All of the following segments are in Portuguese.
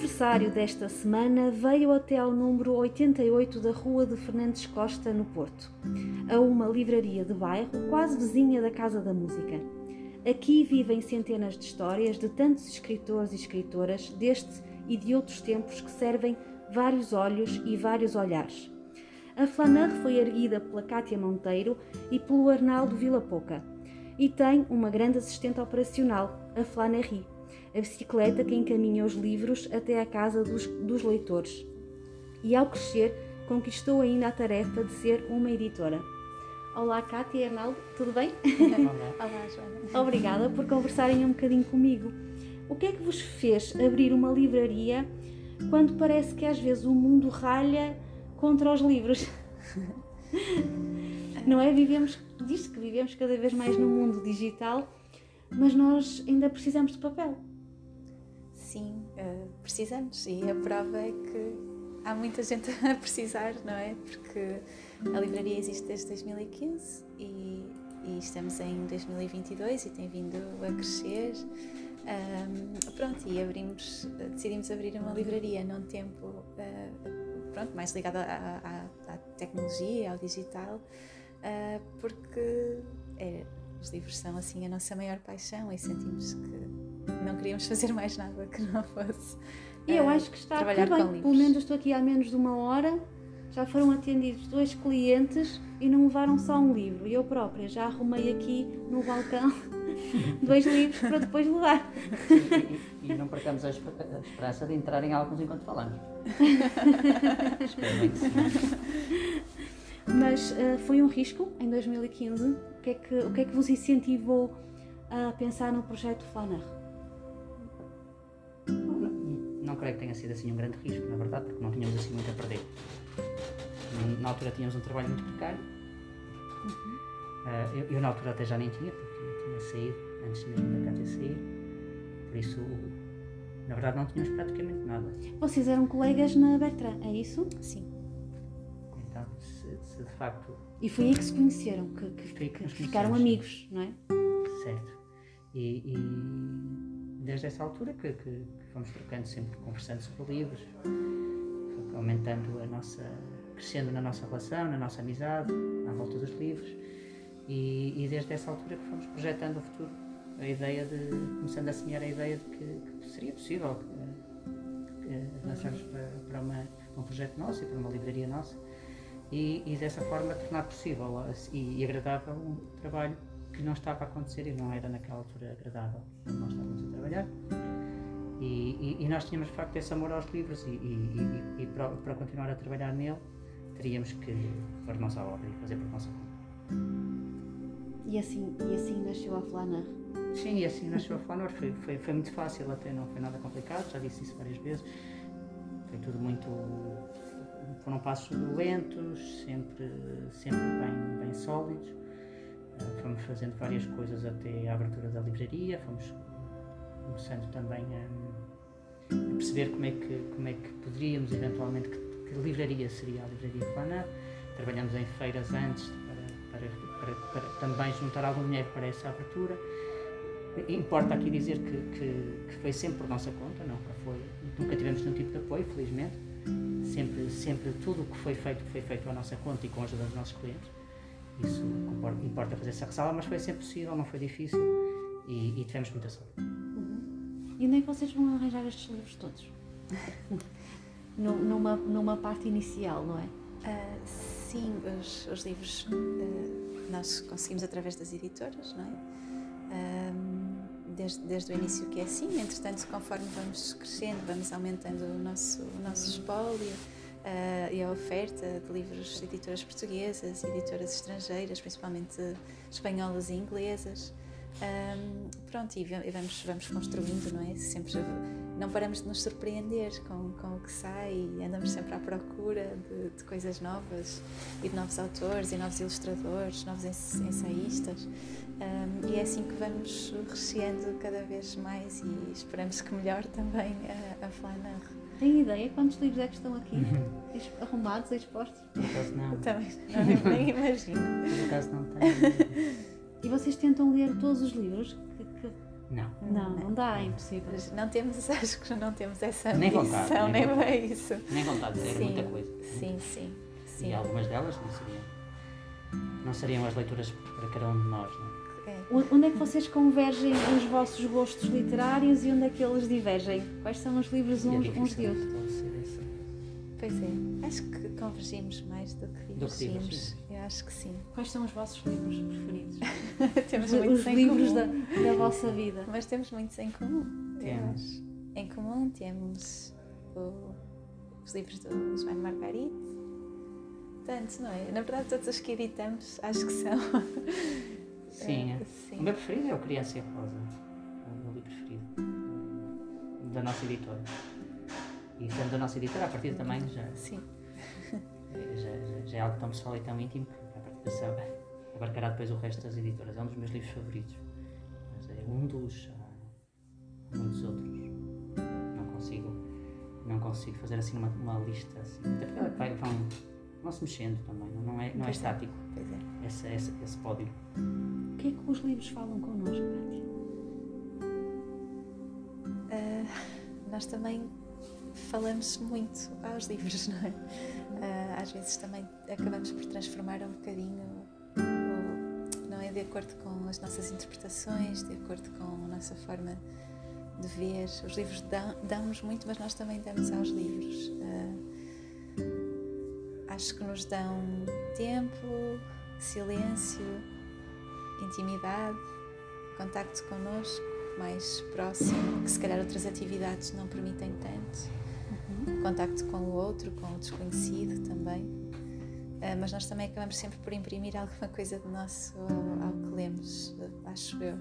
aniversário desta semana veio até ao número 88 da Rua de Fernandes Costa, no Porto, a uma livraria de bairro quase vizinha da Casa da Música. Aqui vivem centenas de histórias de tantos escritores e escritoras deste e de outros tempos que servem vários olhos e vários olhares. A Flaneur foi erguida pela Cátia Monteiro e pelo Arnaldo Vila Pouca e tem uma grande assistente operacional, a Flanerie, a bicicleta que encaminha os livros até à casa dos, dos leitores. E ao crescer, conquistou ainda a tarefa de ser uma editora. Olá, Cátia e Arnaldo, tudo bem? Olá. Olá, Joana. Obrigada por conversarem um bocadinho comigo. O que é que vos fez abrir uma livraria quando parece que às vezes o mundo ralha contra os livros? Não é? Vivemos, diz que vivemos cada vez mais no mundo digital, mas nós ainda precisamos de papel. Sim, uh, precisamos e a prova é que há muita gente a precisar, não é? Porque a livraria existe desde 2015 e, e estamos em 2022 e tem vindo a crescer. Um, pronto, e abrimos, decidimos abrir uma livraria num tempo uh, pronto, mais ligado à, à, à, tecnologia, ao digital, uh, porque é, os livros são assim a nossa maior paixão e sentimos que não queríamos fazer mais nada que não fosse. E eu acho que está trabalhar bem. com livros. Pelo menos estou aqui há menos de uma hora já foram atendidos dois clientes e não levaram só um livro. E eu própria já arrumei aqui no balcão dois livros para depois levar. E, e, não percamos a, esperança de entrarem alguns enquanto falamos. Espero bem que sim. Mas uh, foi um risco em 2015. O que, é que, o que é que vos incentivou a pensar no projeto Flaner? Não, não creio que tenha sido assim um grande risco, na verdade, porque não tínhamos assim muito a perder. Na altura tínhamos um trabalho muito precário. Uhum. Uh, eu, eu, na altura até já nem tinha, porque tinha saído, antes mesmo da Cátia sair. Por isso, na verdade, não tínhamos praticamente nada. Vocês eram colegas na Bertrand, é isso? Sim. Se, de facto. E foi aí que se conheceram, que, que, que ficaram amigos, não é? Certo. E, e desde essa altura que, que, fomos trocando sempre, conversando sobre livros, aumentando a nossa crescendo na nossa relação, na nossa amizade, à volta dos livros. E, e desde essa altura que fomos projetando o futuro, a ideia de, começando a semear a ideia de que, seria possível avançarmos para, para, uma, um projeto nosso e para uma livraria nossa. E, e dessa forma tornar possível e, e agradável um trabalho que não estava a acontecer e não era naquela altura agradável nós estávamos a trabalhar. E, e, e, nós tínhamos de facto esse amor aos livros e, e para, para, continuar a trabalhar nele teríamos que pôr nossa obra e fazer por nossa conta. E assim, e assim nasceu a Flanor? Sim, e assim nasceu a Flanor. Foi, foi, foi muito fácil até, não foi nada complicado, já disse isso várias vezes. Foi tudo muito. Foram passos lentos, sempre, sempre bem, bem sólidos. Uh, fomos fazendo várias coisas até a abertura da livraria, fomos começando também a, a perceber como é, que, como é que poderíamos eventualmente que livraria seria a Livraria Flanar. Trabalhamos em feiras antes para, para, para, para, também juntar algum dinheiro para essa abertura. Importa aqui dizer que, que, que, foi sempre por nossa conta, nunca, foi, nunca tivemos nenhum tipo de apoio, felizmente. Sempre, sempre tudo o que foi feito foi feito à nossa conta e com a ajuda dos nossos clientes. Isso importa fazer essa ressalva, mas foi sempre possível, não foi difícil e, e tivemos muita sorte. Uhum. E onde é que vocês vão arranjar estes livros todos? numa, numa parte inicial, não é? Uh, sim, os, os livros uh, nós conseguimos através das editoras, não é? Desde, desde o início que é assim, entretanto, conforme vamos crescendo, vamos aumentando o nosso, o nosso espólio uh, e a oferta de livros de editoras portuguesas, editoras estrangeiras, principalmente espanholas e inglesas. Um, pronto, e vamos, vamos construindo, não é? Sempre não paramos de nos surpreender com, com o que sai e andamos sempre à procura de, de coisas novas e de novos autores e novos ilustradores, novos ensaístas. Um, e é assim que vamos recheando cada vez mais e esperamos que melhor também a, a Flanar. Tem ideia quantos livros é que estão aqui uhum. arrumados, expostos? Por acaso não. Também não, nem imagino. Por acaso não tenho. E vocês tentam ler todos os livros que, que Não. Não, não dá, é impossível. Mas não temos, acho que não temos essa Nem vontade, nem, nem bem isso. Nem vontade, era Sim, muita coisa. Sim, sim, sim. E algumas delas não seriam, não seriam as leituras para cada um de nós, não é? Onde é que vocês convergem os vossos gostos literários e onde é que eles divergem? Quais são os livros E é uns, uns de outros? Pois é, acho que convergimos mais do que divergimos. Eu acho que sim. Quais são os vossos livros preferidos? temos os muitos os em livros comum. da, da vossa vida. Mas temos muitos em comum. Temos. Em comum temos o- os livros do João Margarite. Tantos, não é? Na verdade, todos os que editamos acho que são. Sim, É, sim. O meu preferido é o Criança e Rosa. É o meu livro preferido. Da nossa editora. E sendo da nossa editora, a partir também já, Sim. já, já, já é algo tão pessoal e tão íntimo que a partir dessa abarcará depois o resto das editoras. É um dos meus livros favoritos. Mas é um dos. Há muitos outros. Não consigo, não consigo fazer assim uma, uma lista assim. Até porque vai, vão, vão se mexendo também, não é, não é é. estático Pois é. esse, esse, esse pódio. O que é que os livros falam connosco, Cátia? Ah, nós também falamos muito aos livros, não é? Ah, às vezes também acabamos por transformar um bocadinho, não é? De acordo com as nossas interpretações, de acordo com a nossa forma de ver. Os livros dão- dão-nos muito, mas nós também damos aos livros. Ah, acho que nos dão tempo, silêncio, intimidade, contacto connosco mais próximo, que se calhar outras atividades não permitem tanto. Contacto com o outro, com o desconhecido também. Ah, mas nós também acabamos sempre por imprimir alguma coisa de nosso ao, que lemos, acho eu.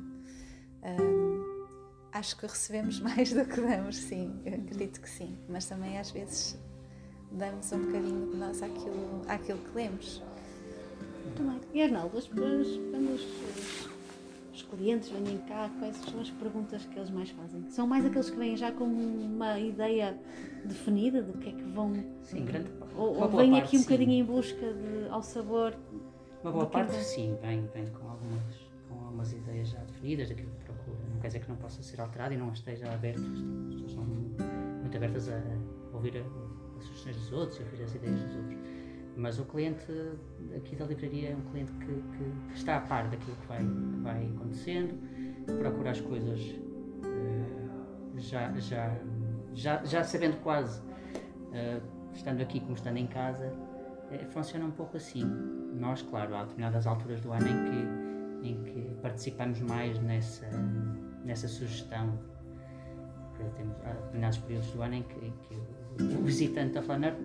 Ah, acho que recebemos mais do que damos, sim, eu acredito que sim. Mas também às vezes damos um bocadinho de nós àquilo, àquilo que lemos. Muito bem. E Arnaldo, os, os- os clientes vêm cá, quais são as perguntas que eles mais fazem? São mais aqueles que vêm já com uma ideia definida do que é que vão. Sim, grande Ou, ou vêm parte, aqui um sim. bocadinho em busca de, ao sabor. Uma boa parte, sim, vem, vem com, algumas, com algumas ideias já definidas daquilo que procura. Não quer dizer que não possa ser alterado e não esteja aberto. As pessoas são muito abertas a ouvir a- sugestões dos outros e ouvir as ideias dos outros. Mas o cliente aqui da livraria é um cliente que, que- está a par daquilo que vai, que vai acontecendo, procura as coisas eh, já, já, já, já sabendo quase, eh, estando aqui como estando em casa, eh, funciona um pouco assim. Nós, claro, há determinadas alturas do ano em que, em que participamos mais nessa, nessa sugestão. Temos há determinados períodos do ano em que, que o, visitante da Flaner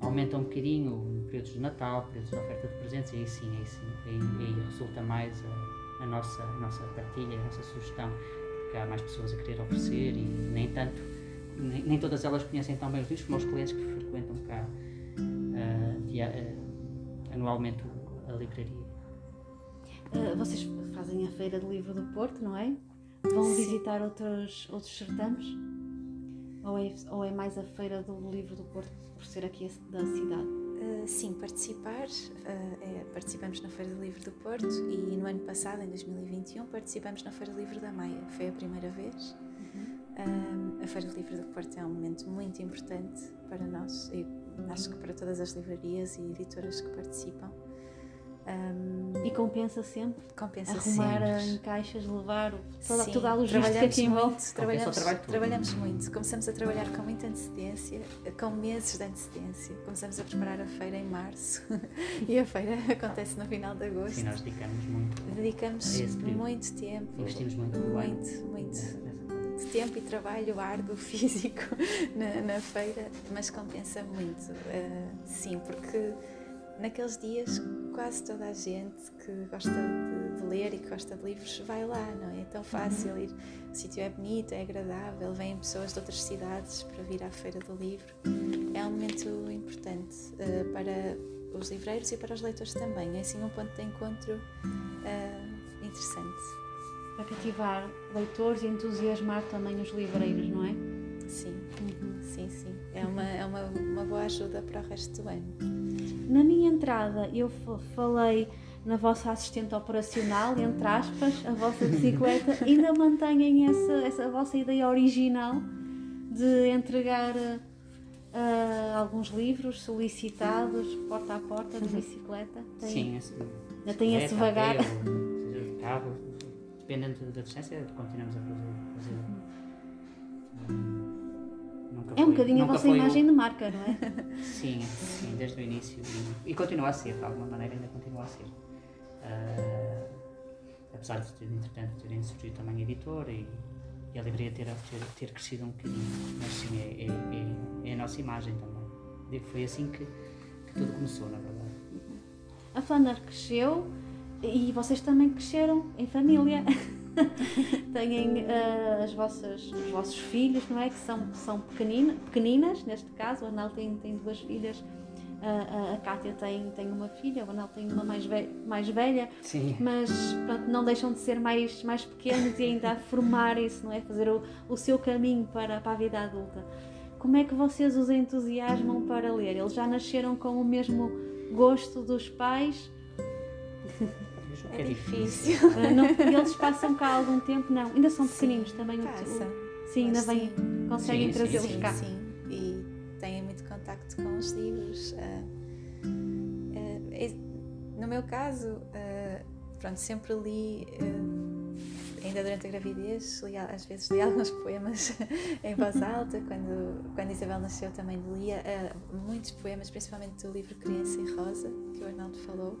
aumenta um bocadinho, períodos de Natal, períodos de oferta de presentes, e aí sim, aí, sim, aí, aí resulta mais a, a nossa, a nossa partilha, a nossa sugestão, porque há mais pessoas a querer oferecer e nem tanto, nem, nem todas elas conhecem tão bem os livros como os clientes que frequentam cá ah, dia- ah, anualmente a livraria. Ah, vocês fazem a Feira do Livro do Porto, não é? Vão Sim. visitar outros, outros certames? Ou é, ou é mais a Feira do Livro do Porto, por ser aqui da cidade? Uh, sim, participar. uh, é, participamos na Feira do Livro do Porto e no ano passado, em 2021, participamos na Feira do Livro da Maia. Foi a primeira vez. Um, a Feira do Livro do Porto é um momento muito importante para nós e acho que para todas as livrarias e editoras que participam. Um, E compensa sempre compensa arrumar sempre. em caixas, levar toda, Sim, toda a logística trabalhamos que envolve. muito, trabalhamos, trabalhamos muito. Começamos a trabalhar com muita antecedência, com meses de antecedência. Começamos a preparar a feira em março e a feira acontece no final de agosto. Sim, nós dedicamos muito, Dedicamos muito tempo, investimos muito muito, muito de tempo e trabalho árduo físico na, na feira, mas compensa muito. eh, sim, porque naqueles dias quase toda a gente que gosta de, de ler e que gosta de livros vai lá, não é? É tão fácil ir. O sítio é bonito, é agradável, vêm pessoas de outras cidades para vir à Feira do Livro. É um momento importante eh, para os livreiros e para os leitores também. É assim um ponto de encontro eh, interessante. Para cativar leitores e entusiasmar também os livreiros, não é? Sim, sim, sim. É uma, é uma, uma boa ajuda para o resto do ano. Na minha entrada eu fa- falei na vossa assistente operacional, entre aspas, a vossa bicicleta, ainda mantêm essa, essa vossa ideia original de entregar uh, alguns livros solicitados porta a porta de bicicleta? Tem, Sim, assim, ainda tem esse vagar. Carro, dependendo da distância, continuamos a fazer. fazer. Nunca é um bocadinho a vossa imagem o... de marca, não é? sim, sim, desde o início. E, e continua a ser, de alguma maneira ainda continua a ser. Uh, apesar de ter, entretanto, terem surgido também a editora e, e a livraria ter, ter, ter, crescido um bocadinho, mas sim, é, é, é, é a nossa imagem também. Foi assim que, que tudo começou, na verdade. A Flander cresceu e vocês também cresceram em família. Têm uh, as vossas, os vossos filhos, não é? Que são, são pequenina, pequeninas, neste caso. O Arnal tem, tem duas filhas a, a Kátia tem, tem uma filha, o Anel tem uma mais, ve mais velha, Sim. mas pronto, não deixam de ser mais, mais pequenos e ainda a formarem-se, não é? Fazer o, o seu caminho para, para a vida adulta. Como é que vocês os entusiasmam para ler? Eles já nasceram com o mesmo gosto dos pais? É difícil. Ah, não, eles passam cá algum tempo, não. Ainda são pequeninos sim, também. Passa. Sim, ainda vêm, conseguem trazê-los cá. Sim, e têm muito contacto com os livros. Uh, uh, no meu caso, uh, pronto, sempre li, ainda durante a gravidez, li, às vezes li alguns poemas em voz alta. Quando, quando Isabel nasceu, também lia muitos poemas, principalmente do livro Criança e Rosa, que o Arnaldo falou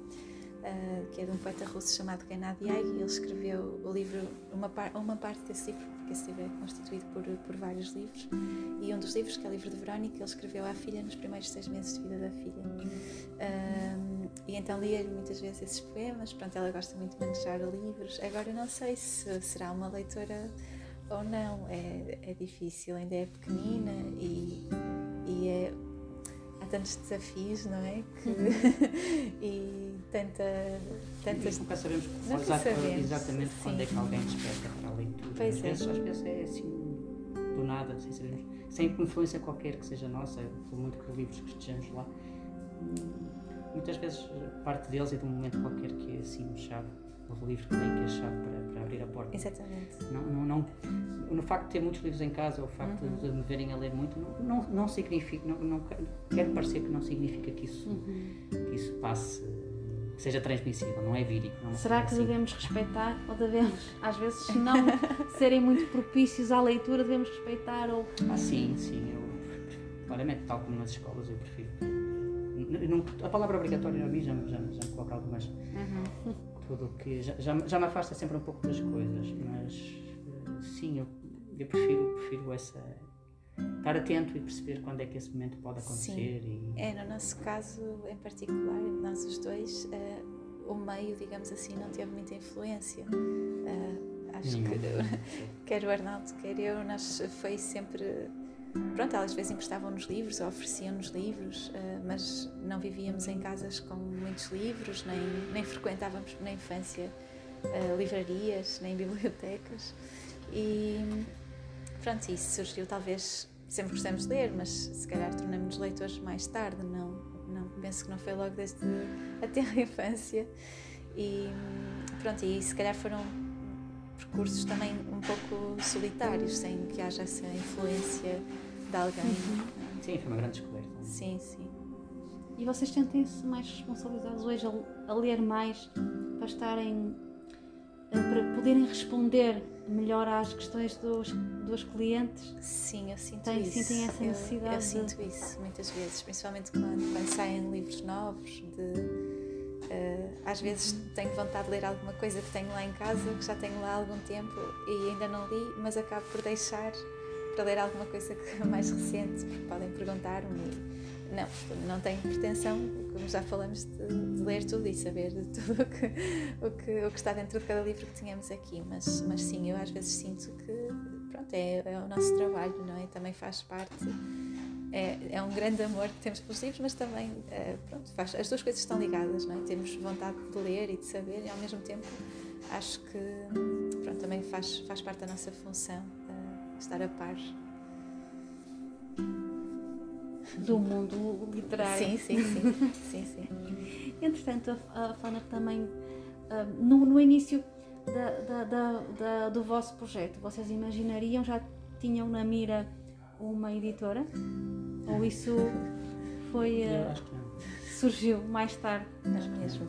uh, que é de um poeta russo chamado Gennady Aig, e ele escreveu o livro, uma, par, uma parte desse livro, porque esse livro é constituído por, por vários livros, e um dos livros, que é o livro de Verónica, ele escreveu à filha nos primeiros seis meses de vida da filha. Uh, e então lia-lhe muitas vezes esses poemas, pronto, ela gosta muito de manejar livros. Agora eu não sei se será uma leitora ou não, é, é difícil, ainda é pequenina e, e é tantos desafios, não é? Que, uhum. e tanta, tantas. Nunca sabemos, nunca sabemos exatamente sim. quando é que alguém desperta para a leitura. Pois às, é. vezes, às vezes é assim, do nada, sem sabermos, sem influência qualquer que seja nossa, por muito que livros que estejamos lá. Muitas vezes parte deles é de um momento qualquer que é assim, chave o livro que tem que é a chave para, para abrir a porta. Exatamente. Não, não, não, no facto de ter muitos livros em casa, o facto uhum. de me verem a ler muito, não, não, significa, não, não quero parecer que não significa que isso, uhum. que isso passe, que seja transmissível, não é vírico. Não Será que assim. devemos respeitar ou devemos, às vezes, não serem muito propícios à leitura, devemos respeitar ou... Ah, sim, sim, eu, claramente, tal como nas escolas, eu prefiro não, a palavra obrigatória a mim já, já, já me coloca algumas, uhum tudo que já, já, já me afasta sempre um pouco das coisas, mas eh, sim, eu, eu prefiro, prefiro essa estar atento e perceber quando é que esse momento pode acontecer. Sim. E... É, no nosso caso em particular, nós os dois, uh, o meio, digamos assim, não teve muita influência. Uh, acho que quer o Arnaldo, quer eu, nós foi sempre pronto, às vezes emprestavam-nos livros ou ofereciam-nos livros, uh, mas não vivíamos em casas com muitos livros, nem, nem frequentávamos na infância uh, livrarias, nem bibliotecas. E pronto, isso surgiu talvez, sempre gostamos de ler, mas se calhar tornamos-nos leitores mais tarde, não, não, penso que não foi logo desde até a infância. E pronto, e se calhar foram percursos também um pouco solitários, sem que haja essa influência de alguém. Uhum. Sim, foi uma grande descoberta. Sim, sim. E vocês sentem-se mais responsabilizados hoje a, a, ler mais para estarem eh, para poderem responder melhor às questões dos, dos clientes? Sim, eu sinto Tem, isso. Sentem essa necessidade? Eu, eu sinto isso muitas vezes, principalmente quando, quando saem livros novos de às vezes tenho vontade de ler alguma coisa que tenho lá em casa, que já tenho lá há algum tempo e ainda não li, mas acabo por deixar para ler alguma coisa que é mais recente, porque podem perguntar-me. Não, não tenho pretensão, como já falamos, de, de, ler tudo e saber de tudo o que, o, que, o que está dentro de cada livro que tínhamos aqui, mas, mas sim, eu às vezes sinto que pronto, é, é o nosso trabalho, não é? Também faz parte é, é um grande amor que temos pelos livros, mas também, é, pronto, faz, as duas coisas estão ligadas, não é? Temos vontade de ler e de saber, e ao mesmo tempo acho que, pronto, também faz, faz parte da nossa função uh, estar a par. Do mundo literário. Sim, sim, sim. sim, sim. Entretanto, a, a Fana também, uh, no, no, início da, da, da, do vosso projeto, vocês imaginariam, já tinham na mira uma editora? Ou isso foi. Uh, acho que não. Surgiu mais tarde? Não mesmo.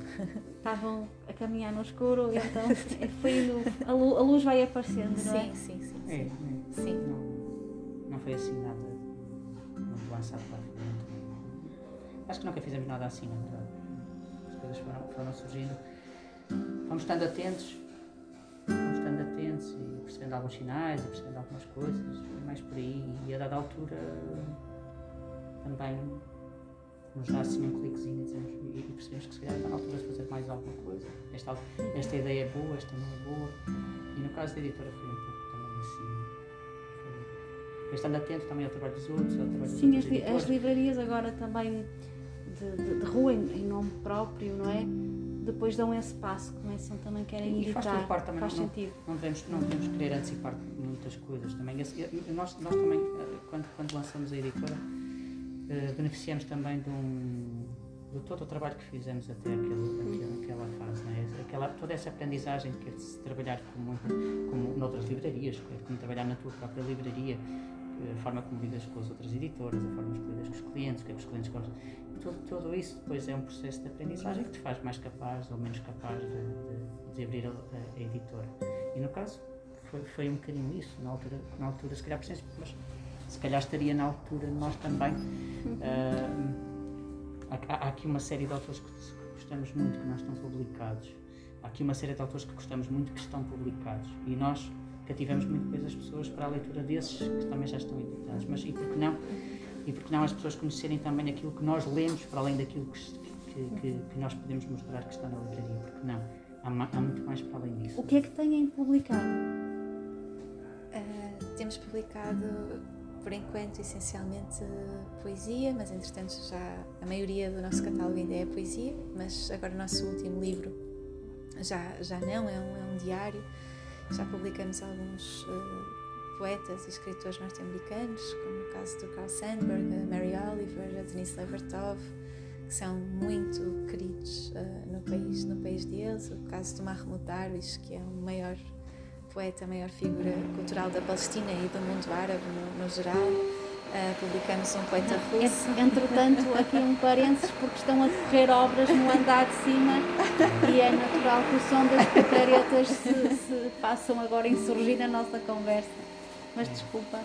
Estavam a caminhar no escuro, então foi indo, a, luz, a luz vai aparecendo, sim, não é? Sim, sim, sim. É, é. sim. Não, não foi assim nada muito lançado para frente. Acho que nunca fizemos nada assim, na verdade. As coisas foram, foram surgindo. Fomos estando atentos, atentos e percebendo alguns sinais e percebendo algumas coisas, mais por aí. E a dada altura também nos dá assim um cliquezinho e, e percebemos que se calhar está na altura de fazer mais alguma coisa. Esta, esta ideia é boa, esta não é boa. E no caso da editora foi um pouco também assim. Foi, estando atento também ao trabalho dos outros, ao trabalho Sim, dos as, as livrarias agora também de, de, de rua em, em, nome próprio, não é? Depois dão esse passo, começam também querem e editar. Faz, parte também, faz não, sentido. Não devemos, não devemos querer antecipar muitas coisas também. Nós, nós também, eh, quando, quando lançamos a editora, Uh, beneficiamos também de, um, de todo o trabalho que fizemos até aquele, aquele, aquela fase, né? aquela, toda essa aprendizagem que é de se trabalhar como, como noutras livrarias, como trabalhar na tua própria livraria, a forma como lidas com as outras editoras, a forma como lidas com os clientes, o que é que os clientes gostam. Tudo, tudo isso depois é um processo de aprendizagem que te faz mais capaz ou menos capaz de, de, de abrir a, a, a, editora. E no caso, foi, foi um bocadinho isso, na altura, na altura se calhar, mas se calhar estaria na altura nós também. Uh, há, há, aqui uma série de autores que gostamos muito que não estão publicados. Há aqui uma série de autores que gostamos muito que estão publicados. E nós cativamos muito depois as pessoas para a leitura desses que também já estão editados. Mas e por que não? E por que não as pessoas conhecerem também aquilo que nós lemos, para além daquilo que, que, que, que nós podemos mostrar que está na livraria? Porque não? Há, há, muito mais para além disso. O que é que têm publicado? Uh, temos publicado por enquanto, essencialmente poesia, mas entretanto já a maioria do nosso catálogo ainda é poesia, mas agora o nosso último livro já, já não, é um, é um diário. Já publicamos alguns uh, poetas e escritores norte-americanos, como o caso do Carl Sandburg, a Mary Oliver, a Denise Levertov, que são muito queridos uh, no, país, no país deles. O caso do Mahmoud Darwish, que é o maior poeta, a maior figura cultural da Palestina e do mundo árabe no, no geral. Uh, publicamos um poeta russo. Entretanto, aqui um parênteses, porque estão a decorrer obras no andar de cima e é natural que o som das picaretas se, se façam agora insurgir na nossa conversa. Mas desculpa,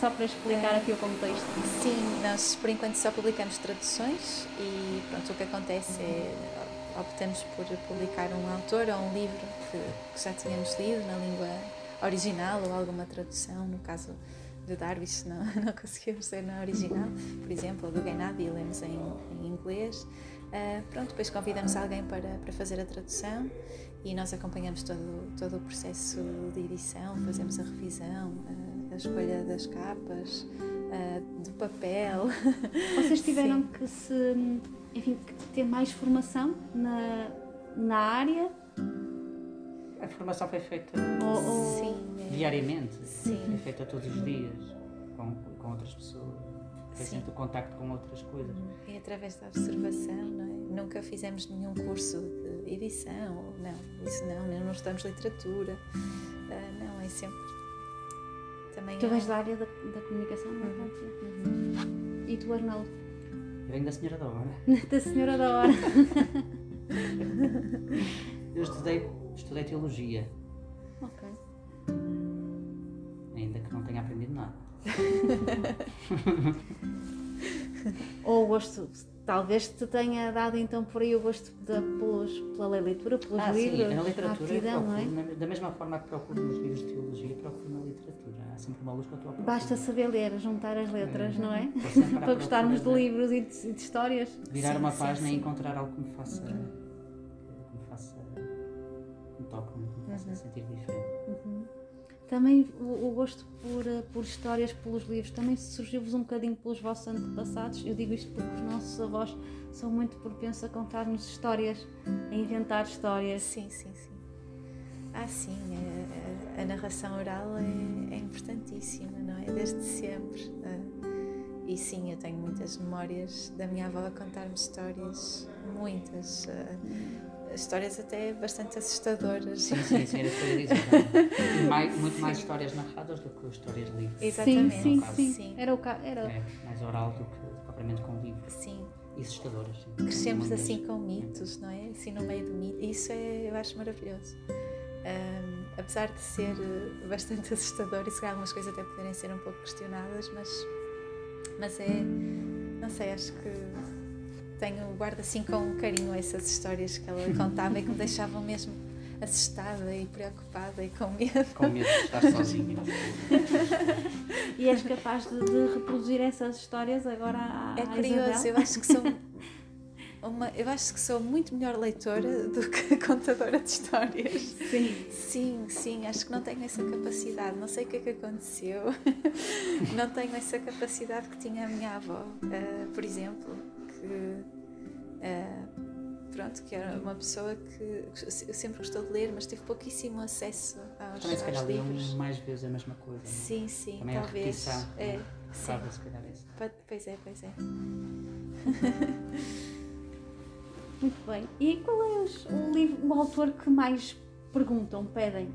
Só para explicar aqui o contexto. Sim, nós por enquanto só publicamos traduções e pronto, o que acontece é optamos por publicar um autor ou um livro que, que, já tínhamos lido na língua original ou alguma tradução, no caso de Darwish não, não conseguimos ler na original, por exemplo, do Gainabi lemos em, em inglês. Uh, pronto, depois convidamos alguém para, para fazer a tradução e nós acompanhamos todo, todo o processo de edição, fazemos a revisão, uh, a escolha das capas, uh, do papel. Vocês tiveram Sim. que se enfim, ter mais formação na, na área? A formação foi feita ou, ou... Sim, diariamente, Sim. foi feita todos os dias com, com outras pessoas. Foi sempre o contacto com outras coisas. E através da observação, não é? Nunca fizemos nenhum curso de edição, não, isso não, não estudamos literatura, uh, não, é sempre. Também tu vens da área da, da comunicação, não é? Uhum. Uhum. E tu, Arnaldo? Venho da Senhora da Hora. da Senhora da Hora. Eu estudei, estudei teologia. Ok. Ainda que não tenha aprendido nada. Ou o gosto, talvez te tenha dado então por aí o gosto de, pelos, pela leitura, pelos ah, livros. Sim, na literatura, aptidão, procuro, é? da mesma forma que procuro nos livros de teologia, procuro na literatura há sempre uma luz que eu estou a procurar. Basta saber ler, juntar as letras, é, não é? Para gostarmos de, de livros e de, de histórias. Virar sim, uma sim, página e encontrar algo que me faça. que me faça. Toque, que me faça uhum. sentir diferente. Uhum. Também o, o, gosto por, por histórias, pelos livros, também surgiu-vos um bocadinho pelos vossos antepassados. Eu digo isto porque os nossos avós são muito propensos a contar-nos histórias, a inventar histórias. Sim, sim, sim. Ah, sim, a, a, a narração oral é, é, importantíssima, não é? Desde sempre. e sim, eu tenho muitas memórias da minha avó a contar-me histórias, muitas. Uh, histórias até bastante assustadoras. Sim, sim, sim, era dizer. E mais, muito mais histórias narradas do que histórias livres. Exatamente. Sim, sim, caso. sim. Sim. Era o ca... era É mais oral do que propriamente com livro. Sim, E assustadoras. Sim. crescemos Muitas. assim com mitos, não é? Assim no meio do mito. E Isso é, eu acho maravilhoso. Ahm, apesar de ser eh, bastante assustador e se calhar algumas coisas até poderem ser um pouco questionadas, mas, mas é, não sei, acho que tenho, guardo assim com carinho essas histórias que ela contava e que me deixavam mesmo assustada e preocupada e com medo. Com medo de estar sozinha. E és capaz de, de reproduzir essas histórias agora à, É à curioso, Isabel? eu acho que sou uma, eu acho que sou muito melhor leitora do que contadora de histórias. Sim. Sim, sim, acho que não tenho essa capacidade. Não sei o que é que aconteceu. não tenho essa capacidade que tinha a minha avó, ah, por exemplo, que ah, pronto, que era uma pessoa que eu sempre gostou de ler, mas teve pouquíssimo acesso aos, Também se calhar livros. mais vezes a mesma coisa. não é? Sim, sim, Também a talvez. repetição. É, sim. Acaba, se calhar. Pa- Pois é, pois é. Muito bem. E qual é o, livro, o autor que mais perguntam, pedem?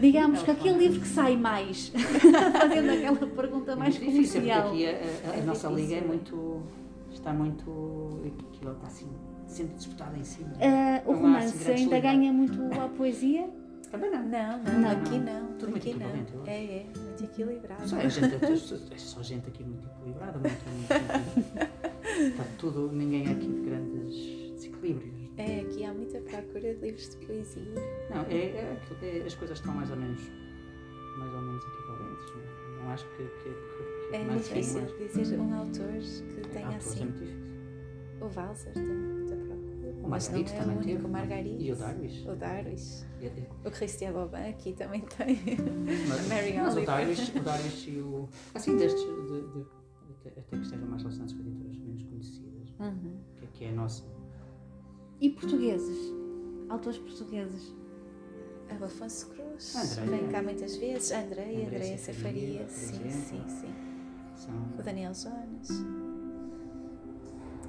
Digamos que aquele livro que sai mais, fazendo aquela pergunta mais é muito difícil, porque comercial. aqui a, a- a É nossa liga é difícil. muito. está muito. aquilo está assim, sempre disputada em cima. Ah, o Não assim, romance ainda livros. ganha muito a poesia. Também não. Não, não, Não. aqui não. Tudo muito aqui não. É, é, muito equilibrado. Só é, gente, é só gente aqui muito equilibrada, muito, muito, está tudo, ninguém aqui de grandes desequilíbrios. É, aqui há muita procura de livros de poesia. Não, é, é, é- as coisas estão mais ou menos, mais ou menos equivalentes. Não, não acho que, que, que, que É mais difícil uma- dizer um autor que tenha autores é assim. muito difícil. O Walser tem muita procura. O mas não Margarito é também o único. E o Darwish. O Darwish. E- O Christian Bobin aqui também tem. Mas, Mary mas o. Darwish, o Darwish e o. Assim, destes, de, de- até, até que estejam mais relacionados com editoras menos conhecidas, Uhum. que, que é a nossa. E portugueses? Autores portugueses? O Afonso Cruz. Andreia. Vem cá muitas vezes. A Andreia, Andreia Andreia Cefaria, Sim, sim, sim. São, O Daniel Jonas.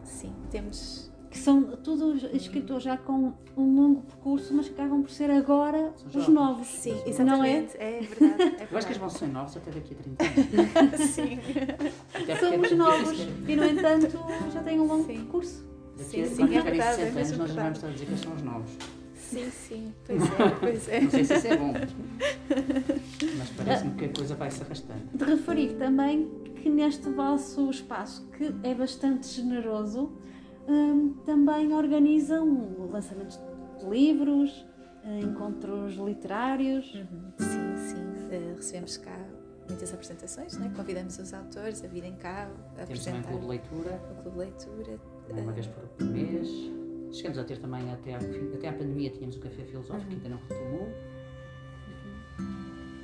Sim, temos. Que são todos escritores já com um longo percurso, mas que acabam por ser agora os novos. Sim, Não é? exatamente. É verdade. É Eu acho que eles verdade. vão ser novos até daqui a 30 anos. Sim. Somos é novos e, no entanto, já têm um longo Sim. percurso. Daqui a Sim, sim, quando é tiverem verdade, 60 é anos, mesmo nós já vamos estar a dizer que eles são os novos. Sim, sim. Pois é, pois é. Não sei se isso é bom, mas parece-me que a coisa vai se arrastando. De referir também que neste vosso espaço, que é bastante generoso, hum, também organizam lançamentos de livros, eh, encontros literários. Uhum, Sim, sim. Eh, recebemos cá muitas apresentações, né? convidamos os autores a virem cá a Temos também um apresentar clube de leitura, o clube de leitura. Uma vez por, por mês. Chegamos a ter também, até à, fim- até à pandemia, tínhamos o Café Filosófico, que ainda não retomou.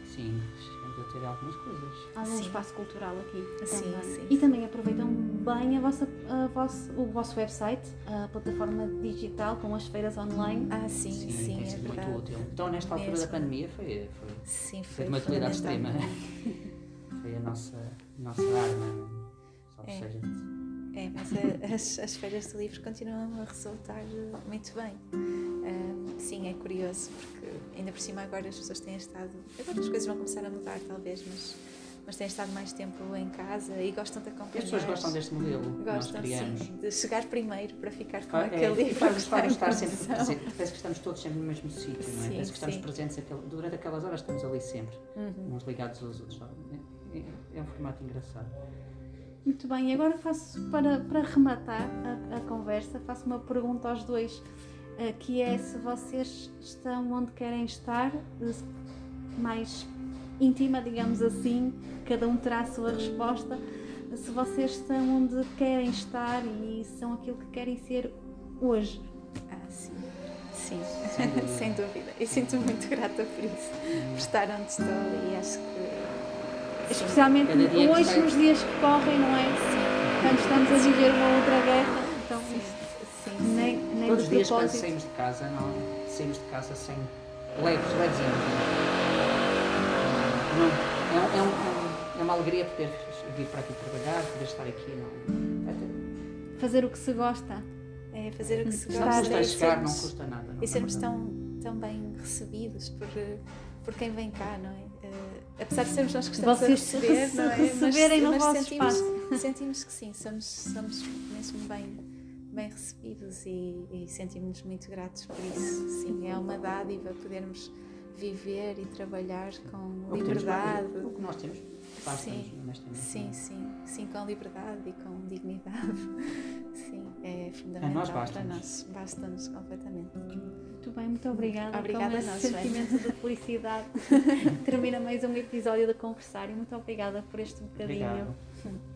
Sim, chegamos a ter algumas coisas. Há um Sim. espaço cultural aqui Sim, também. sim, e sim. também aproveitam bem a vossa, a vosso, o vosso website, a plataforma digital com as feiras online. Ah, sim, sim, tem é sido verdade. muito útil. Então, nesta altura Mesmo. da pandemia, foi, foi, Sim, foi foi de uma utilidade extrema. foi a nossa, nossa arma. Salve É. seja. É, mas as, as feiras de livros continuam a resultar eh, muito bem. Ah, sim, é curioso, porque ainda por cima agora as pessoas têm estado. Agora as coisas vão começar a mudar, talvez, mas, mas têm estado mais tempo em casa e gostam de acompanhar. As pessoas gostam deste modelo que nós Gostam, sim, de chegar primeiro para ficar com Ah, aquele é, livro. está em estar sempre presente. Parece que estamos todos sempre no mesmo sítio, não é? Parece que estamos sim. presentes aquele- durante aquelas horas, estamos ali sempre, Uhum. uns ligados aos outros. É, é- é um formato engraçado. Muito bem, e agora faço, para, para rematar a, a conversa, faço uma pergunta aos dois, eh, que é se vocês estão onde querem estar, eh, mais íntima, digamos assim, cada um terá a sua resposta, se vocês estão onde querem estar e são aquilo que querem ser hoje. Ah, sim. Sim, Sem dúvida. sem dúvida. E sinto-me muito grata por isso, por estar onde estou e acho que. Especialmente dia hoje, nos dias que correm, não é? Quando estamos a viver uma outra guerra, então Sim, sim, nem, nem Todos os dias quando saímos de casa, não, saímos de casa sem leves, levezinhos. Não, é, é um, é é uma alegria poder vir para aqui trabalhar, poder estar aqui. Não, é, Fazer o que se gosta. É fazer o que se não gosta custa e chegar, não sermos, custa nada. não e sermos tão, tão bem recebidos por, por quem vem cá, não é? Apesar de sermos nós que estamos a Vocês receber, não é? receberem no mas, vosso sentimos, espaço. sentimos que sim, somos, somos mesmo bem, bem recebidos e, e sentimos-nos muito gratos por isso. Sim, é uma dádiva podermos viver e trabalhar com O que temos, liberdade. O que nós temos, basta-nos, Sim, honestamente. sim, sim, sim, com liberdade e com dignidade. Sim, é fundamental nós para nós, basta-nos completamente. Muito bem, muito obrigada. Obrigada com a esse nós, sentimento de felicidade. Termina mais um episódio da Conversário. Muito obrigada por este bocadinho. Obrigado.